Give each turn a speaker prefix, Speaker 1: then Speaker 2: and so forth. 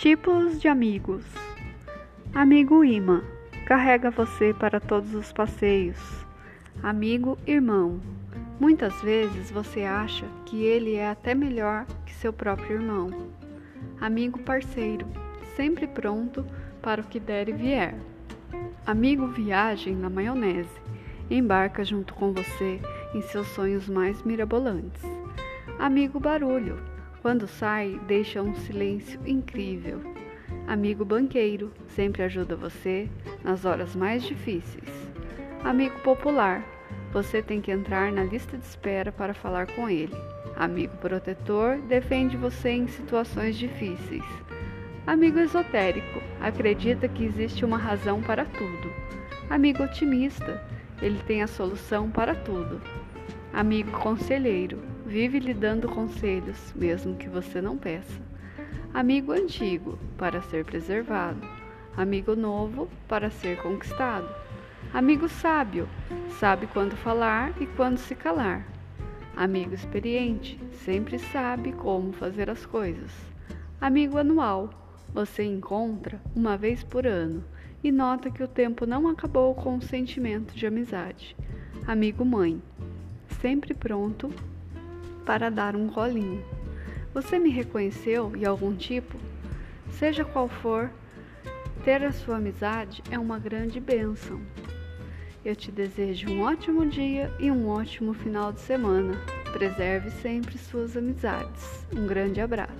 Speaker 1: Tipos de amigos: Amigo imã carrega você para todos os passeios. Amigo irmão muitas vezes você acha que ele é até melhor que seu próprio irmão. Amigo parceiro sempre pronto para o que der e vier. Amigo viagem na maionese embarca junto com você em seus sonhos mais mirabolantes. Amigo barulho quando sai, deixa um silêncio incrível. Amigo banqueiro, sempre ajuda você nas horas mais difíceis. Amigo popular, você tem que entrar na lista de espera para falar com ele. Amigo protetor, defende você em situações difíceis. Amigo esotérico, acredita que existe uma razão para tudo. Amigo otimista, ele tem a solução para tudo. Amigo conselheiro, vive lhe dando conselhos, mesmo que você não peça. Amigo antigo, para ser preservado. Amigo novo, para ser conquistado. Amigo sábio, sabe quando falar e quando se calar. Amigo experiente, sempre sabe como fazer as coisas. Amigo anual, você encontra uma vez por ano e nota que o tempo não acabou com o sentimento de amizade. Amigo mãe, sempre pronto para dar um colinho. Você me reconheceu e algum tipo? Seja qual for, ter a sua amizade é uma grande bênção. Eu te desejo um ótimo dia e um ótimo final de semana. Preserve sempre suas amizades. Um grande abraço.